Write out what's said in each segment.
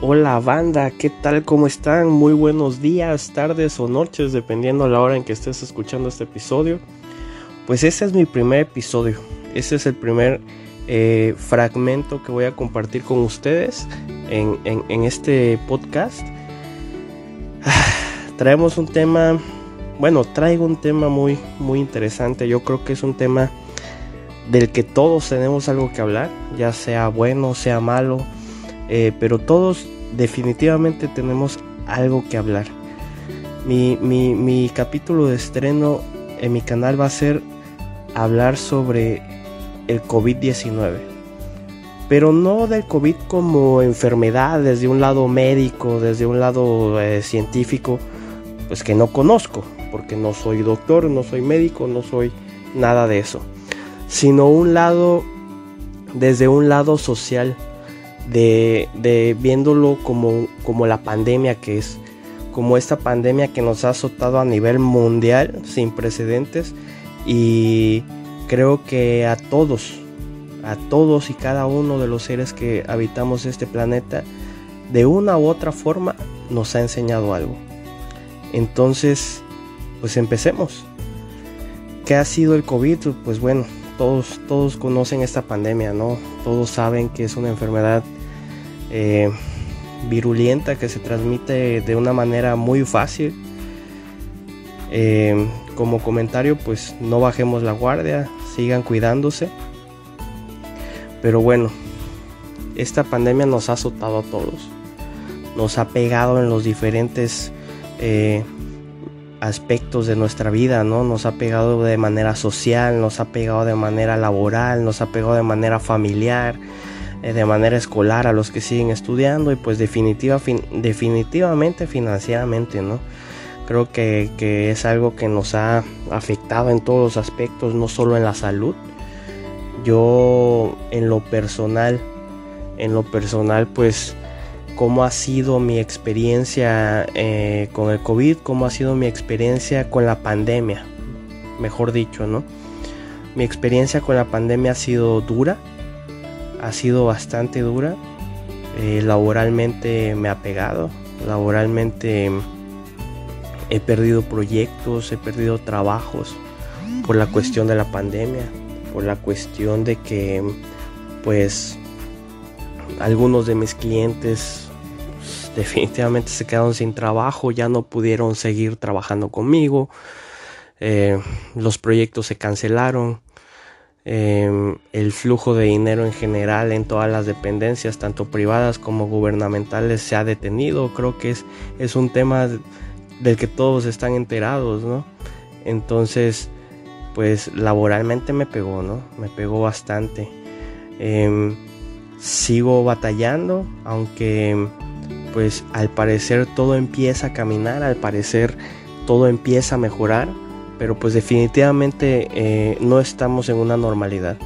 Hola banda, ¿qué tal? ¿Cómo están? Muy buenos días, tardes o noches, dependiendo la hora en que estés escuchando este episodio. Pues este es mi primer episodio, este es el primer eh, fragmento que voy a compartir con ustedes en, este podcast. traemos un tema, bueno, traigo un tema muy, muy interesante, yo creo que es un tema del que todos tenemos algo que hablar, ya sea bueno, sea malo eh, pero todos definitivamente tenemos algo que hablar. Mi, capítulo de estreno en mi canal va a ser hablar sobre el COVID-19. Pero no del COVID como enfermedad desde un lado médico, desde un lado eh, científico, pues que no conozco, porque no soy doctor, no soy médico, no soy nada de eso. Sino un lado, desde un lado social, de, viéndolo como, como la pandemia que es, como esta pandemia que nos ha azotado a nivel mundial sin precedentes y creo que a todos, a todos y cada uno de los seres que habitamos este planeta, de una u otra forma nos ha enseñado algo. Entonces, pues empecemos. ¿Qué ha sido el COVID? Pues bueno, todos, todos conocen esta pandemia, ¿no? Todos saben que es una enfermedad eh, virulenta que se transmite de una manera muy fácil. Eh, como comentario, pues no bajemos la guardia, sigan cuidándose. Pero bueno, esta pandemia nos ha azotado a todos. Nos ha pegado en los diferentes eh, aspectos de nuestra vida, ¿no? Nos ha pegado de manera social, nos ha pegado de manera laboral, nos ha pegado de manera familiar, de manera escolar a los que siguen estudiando y pues definitiva, definitivamente financieramente, ¿no? Creo que, es algo que nos ha afectado en todos los aspectos, no solo en la salud. Yo en lo personal, en lo personal pues cómo ha sido mi experiencia eh, con el COVID, cómo ha sido mi experiencia con la pandemia, mejor dicho, ¿no? Mi experiencia con la pandemia ha sido dura, ha sido bastante dura. Eh, laboralmente me ha pegado. Laboralmente he perdido proyectos, he perdido trabajos por la cuestión de la pandemia, por la cuestión de que pues algunos de mis clientes pues, definitivamente se quedaron sin trabajo, ya no pudieron seguir trabajando conmigo, eh, los proyectos se cancelaron, Em, el flujo de dinero en general en todas las dependencias, tanto privadas como gubernamentales, se ha detenido. Creo que es, un tema del que todos están enterados, ¿no? Entonces, pues laboralmente me pegó, ¿no? Me pegó bastante. Em, sigo batallando, aunque pues al parecer todo empieza a caminar, al parecer todo empieza a mejorar pero pues definitivamente eh, no estamos en una normalidad.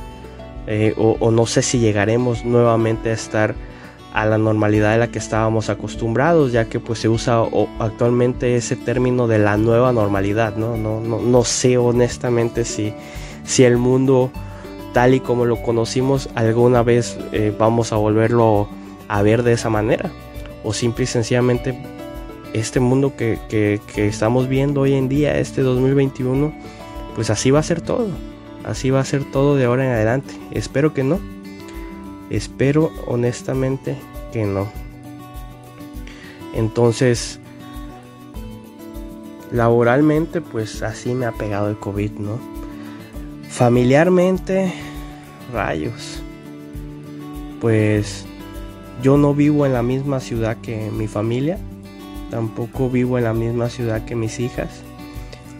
Eh, o, no sé si llegaremos nuevamente a estar a la normalidad de la que estábamos acostumbrados, ya que pues se usa actualmente ese término de la nueva normalidad, ¿no? No, no, sé honestamente si, si el mundo tal y como lo conocimos alguna vez eh, vamos a volverlo a ver de esa manera, o simple y sencillamente este mundo que, estamos viendo hoy en día, este 2021, pues así va a ser todo. Así va a ser todo de ahora en adelante. Espero que no. Espero honestamente que no. Entonces, laboralmente, pues así me ha pegado el COVID, ¿no? Familiarmente, rayos. Pues yo no vivo en la misma ciudad que mi familia tampoco vivo en la misma ciudad que mis hijas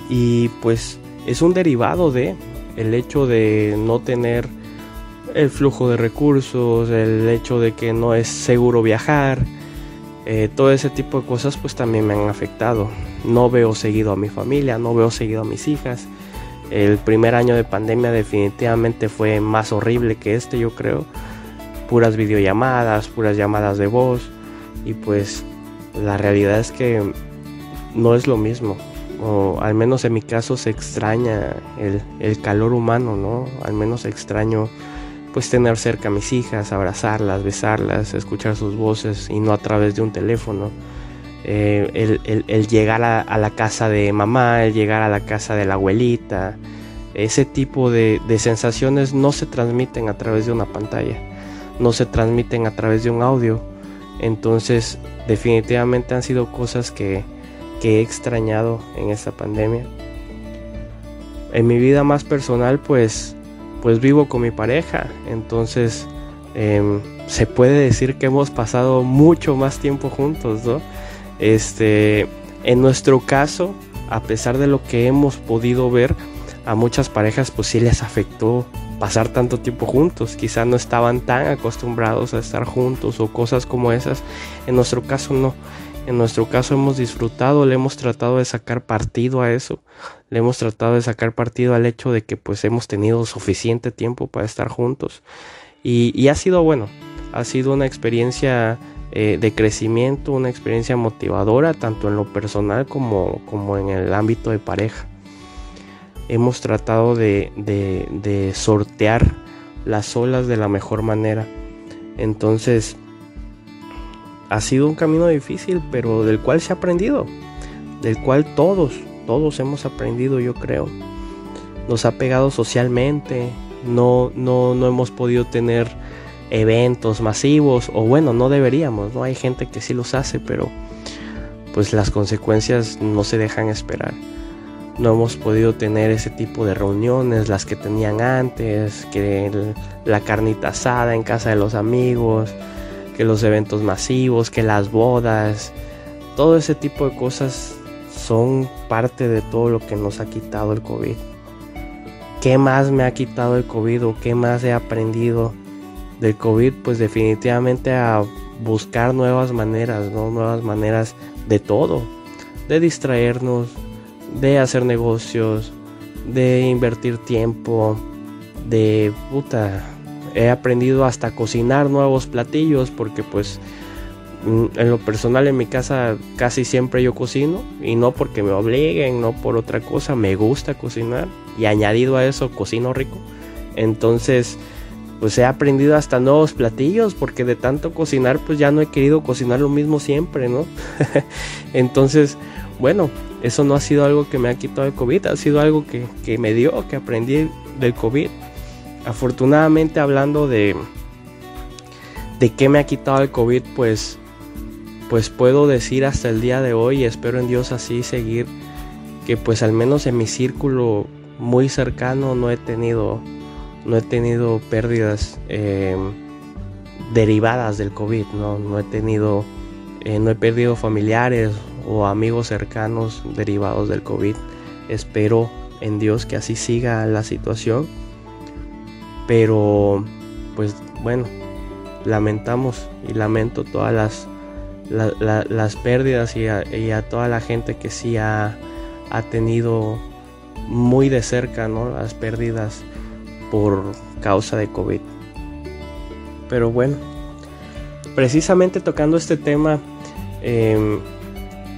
y pues es un derivado de el hecho de no tener el flujo de recursos, el hecho de que no es seguro viajar, eh, todo ese tipo de cosas pues también me han afectado. No veo seguido a mi familia, no veo seguido a mis hijas. El primer año de pandemia definitivamente fue más horrible que este, yo creo. Puras videollamadas, puras llamadas de voz y pues la realidad es que no es lo mismo. O al menos en mi caso se extraña el, calor humano, ¿no? Al menos extraño pues tener cerca a mis hijas, abrazarlas, besarlas, escuchar sus voces y no a través de un teléfono. Eh, el, llegar a, la casa de mamá, el llegar a la casa de la abuelita, ese tipo de, sensaciones no se transmiten a través de una pantalla, no se transmiten a través de un audio. Entonces definitivamente han sido cosas que, he extrañado en esta pandemia. En mi vida más personal pues, pues vivo con mi pareja, entonces em, se puede decir que hemos pasado mucho más tiempo juntos, ¿no? Este, en nuestro caso, a pesar de lo que hemos podido ver, a muchas parejas pues sí les afectó pasar tanto tiempo juntos. Quizás no estaban tan acostumbrados a estar juntos o cosas como esas. En nuestro caso no. En nuestro caso hemos disfrutado, le hemos tratado de sacar partido a eso. Le hemos tratado de sacar partido al hecho de que pues hemos tenido suficiente tiempo para estar juntos. Y, ha sido bueno. Ha sido una experiencia eh, de crecimiento, una experiencia motivadora, tanto en lo personal como, como en el ámbito de pareja. Hemos tratado de, de, sortear las olas de la mejor manera. Entonces, ha sido un camino difícil, pero del cual se ha aprendido. Del cual todos, todos hemos aprendido, yo creo. Nos ha pegado socialmente. No, no, no hemos podido tener eventos masivos o bueno, no deberíamos, ¿no? Hay gente que sí los hace, pero pues las consecuencias no se dejan esperar. No hemos podido tener ese tipo de reuniones, las que tenían antes, que la carnita asada en casa de los amigos, que los eventos masivos, que las bodas, todo ese tipo de cosas son parte de todo lo que nos ha quitado el COVID. ¿Qué más me ha quitado el COVID o qué más he aprendido del COVID, pues definitivamente a buscar nuevas maneras, ¿no? Nuevas maneras de todo, de distraernos, de hacer negocios, de invertir tiempo, de puta, he aprendido hasta cocinar nuevos platillos porque pues mm, en lo personal en mi casa casi siempre yo cocino y no porque me obliguen, no por otra cosa, me gusta cocinar y añadido a eso cocino rico. Entonces, pues he aprendido hasta nuevos platillos porque de tanto cocinar pues ya no he querido cocinar lo mismo siempre, ¿no? Entonces, bueno, eso no ha sido algo que me ha quitado el COVID, ha sido algo que, que me dio, que aprendí del COVID. Afortunadamente hablando de, de qué me ha quitado el COVID, pues, pues puedo decir hasta el día de hoy, y espero en Dios así seguir, que pues al menos en mi círculo muy cercano no he tenido no he tenido pérdidas eh, derivadas del COVID, no, no he tenido, eh, no he perdido familiares o amigos cercanos derivados del COVID. Espero en Dios que así siga la situación. Pero, pues bueno, lamentamos y lamento todas las, las pérdidas y a, toda la gente que sí ha, ha tenido muy de cerca ¿no? las pérdidas por causa de COVID. Pero bueno, precisamente tocando este tema, eh,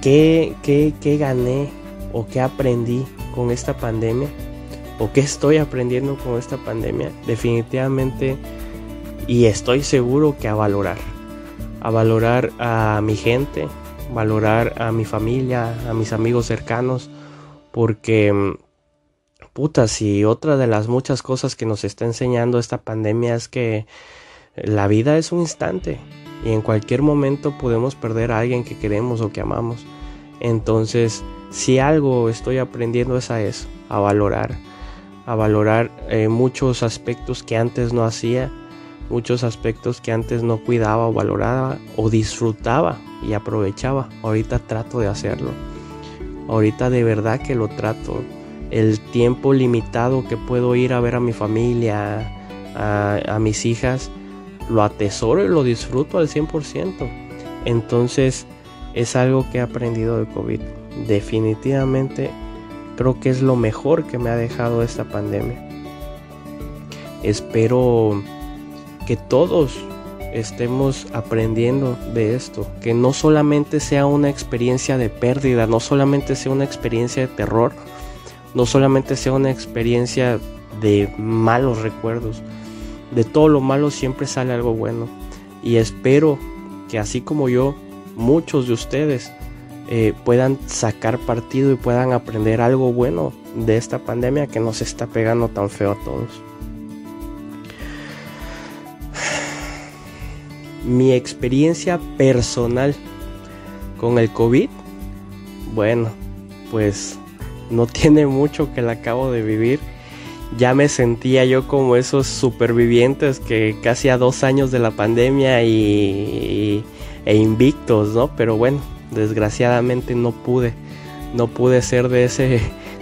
¿qué, qué, gané o qué aprendí con esta pandemia? ¿O qué estoy aprendiendo con esta pandemia? Definitivamente, y estoy seguro que a valorar. A valorar a mi gente, valorar a mi familia, a mis amigos cercanos, porque puta, si otra de las muchas cosas que nos está enseñando esta pandemia es que la vida es un instante y en cualquier momento podemos perder a alguien que queremos o que amamos. Entonces, si algo estoy aprendiendo es a eso, a valorar, a valorar eh, muchos aspectos que antes no hacía, muchos aspectos que antes no cuidaba o valoraba o disfrutaba y aprovechaba. Ahorita trato de hacerlo. Ahorita de verdad que lo trato el tiempo limitado que puedo ir a ver a mi familia, a, mis hijas, lo atesoro y lo disfruto al 100%. Entonces es algo que he aprendido de COVID. Definitivamente creo que es lo mejor que me ha dejado esta pandemia. Espero que todos estemos aprendiendo de esto, que no solamente sea una experiencia de pérdida, no solamente sea una experiencia de terror, no solamente sea una experiencia de malos recuerdos, de todo lo malo siempre sale algo bueno. Y espero que así como yo, muchos de ustedes eh, puedan sacar partido y puedan aprender algo bueno de esta pandemia que nos está pegando tan feo a todos. Mi experiencia personal con el COVID, bueno, pues no tiene mucho que la acabo de vivir. Ya me sentía yo como esos supervivientes que casi a dos años de la pandemia y, e invictos, ¿no? Pero bueno, desgraciadamente no pude, no pude ser de ese,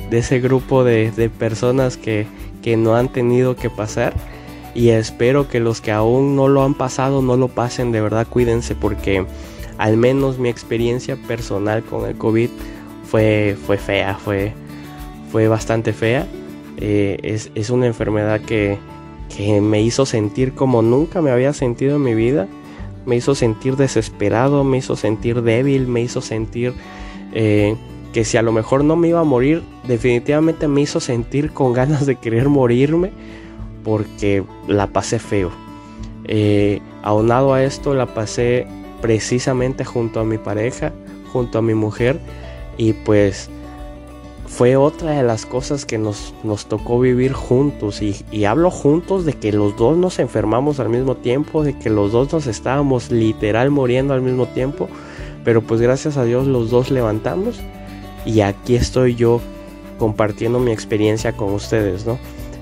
de ese grupo de, personas que, que no han tenido que pasar y espero que los que aún no lo han pasado no lo pasen, de verdad cuídense porque al menos mi experiencia personal con el COVID fue, fue fea, fue, fue bastante fea. Eh, es, es, una enfermedad que, que me hizo sentir como nunca me había sentido en mi vida me hizo sentir desesperado, me hizo sentir débil, me hizo sentir eh, que si a lo mejor no me iba a morir, definitivamente me hizo sentir con ganas de querer morirme porque la pasé feo. Eh, aunado a esto, la pasé precisamente junto a mi pareja, junto a mi mujer y pues fue otra de las cosas que nos, nos tocó vivir juntos. Y, hablo juntos de que los dos nos enfermamos al mismo tiempo, de que los dos nos estábamos literal muriendo al mismo tiempo. Pero pues gracias a Dios los dos levantamos. Y aquí estoy yo compartiendo mi experiencia con ustedes, ¿no?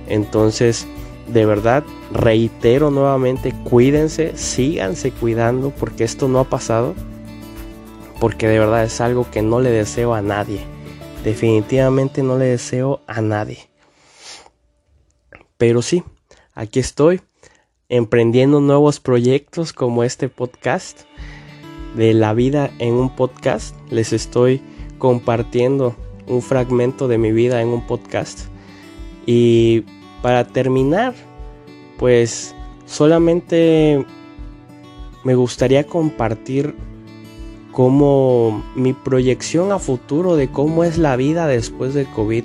Entonces, de verdad, reitero nuevamente, cuídense, síganse cuidando porque esto no ha pasado. Porque de verdad es algo que no le deseo a nadie definitivamente no le deseo a nadie. Pero sí, aquí estoy emprendiendo nuevos proyectos como este podcast de la vida en un podcast. Les estoy compartiendo un fragmento de mi vida en un podcast. Y para terminar, pues solamente me gustaría compartir como mi proyección a futuro de cómo es la vida después del COVID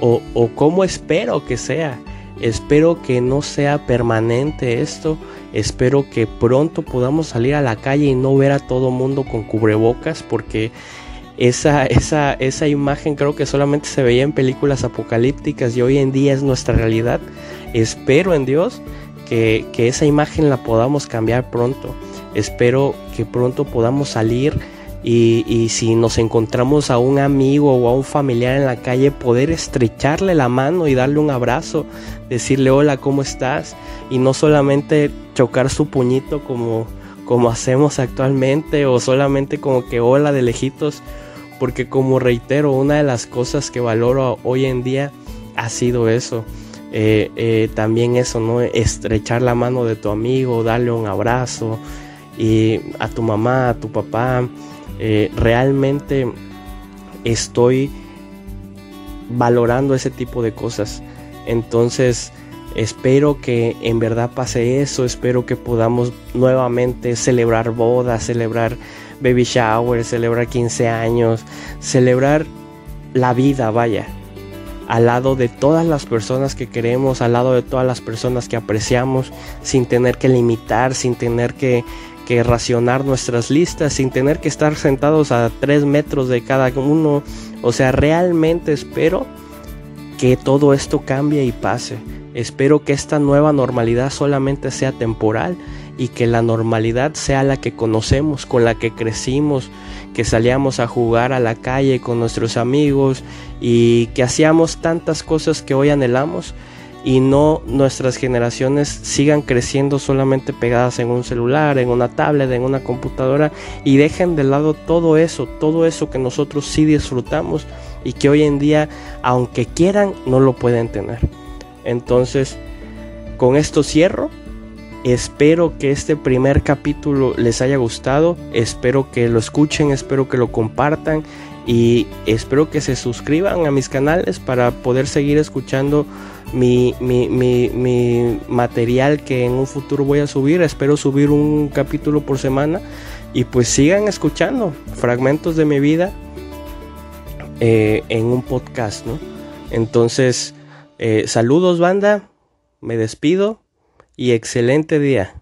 o, o cómo espero que sea. Espero que no sea permanente esto. Espero que pronto podamos salir a la calle y no ver a todo mundo con cubrebocas porque esa, esa, esa imagen creo que solamente se veía en películas apocalípticas y hoy en día es nuestra realidad. Espero en Dios que, que esa imagen la podamos cambiar pronto. Espero que pronto podamos salir y, si nos encontramos a un amigo o a un familiar en la calle, poder estrecharle la mano y darle un abrazo, decirle hola, ¿cómo estás? Y no solamente chocar su puñito como, como hacemos actualmente o solamente como que hola de lejitos, porque como reitero, una de las cosas que valoro hoy en día ha sido eso. Eh, eh, también eso, ¿no? Estrechar la mano de tu amigo, darle un abrazo, y a tu mamá, a tu papá, eh, realmente estoy valorando ese tipo de cosas. Entonces, espero que en verdad pase eso, espero que podamos nuevamente celebrar bodas, celebrar baby shower, celebrar 15 años, celebrar la vida, vaya, al lado de todas las personas que queremos, al lado de todas las personas que apreciamos, sin tener que limitar, sin tener que que racionar nuestras listas sin tener que estar sentados a tres metros de cada uno. O sea, realmente espero que todo esto cambie y pase. Espero que esta nueva normalidad solamente sea temporal y que la normalidad sea la que conocemos, con la que crecimos, que salíamos a jugar a la calle con nuestros amigos y que hacíamos tantas cosas que hoy anhelamos y no nuestras generaciones sigan creciendo solamente pegadas en un celular, en una tablet, en una computadora y dejen de lado todo eso, todo eso que nosotros sí disfrutamos y que hoy en día, aunque quieran, no lo pueden tener. Entonces, con esto cierro. Espero que este primer capítulo les haya gustado, espero que lo escuchen, espero que lo compartan y espero que se suscriban a mis canales para poder seguir escuchando mi, material que en un futuro voy a subir. Espero subir un capítulo por semana. Y pues sigan escuchando fragmentos de mi vida eh, en un podcast, ¿no? Entonces, eh, saludos banda, me despido y excelente día.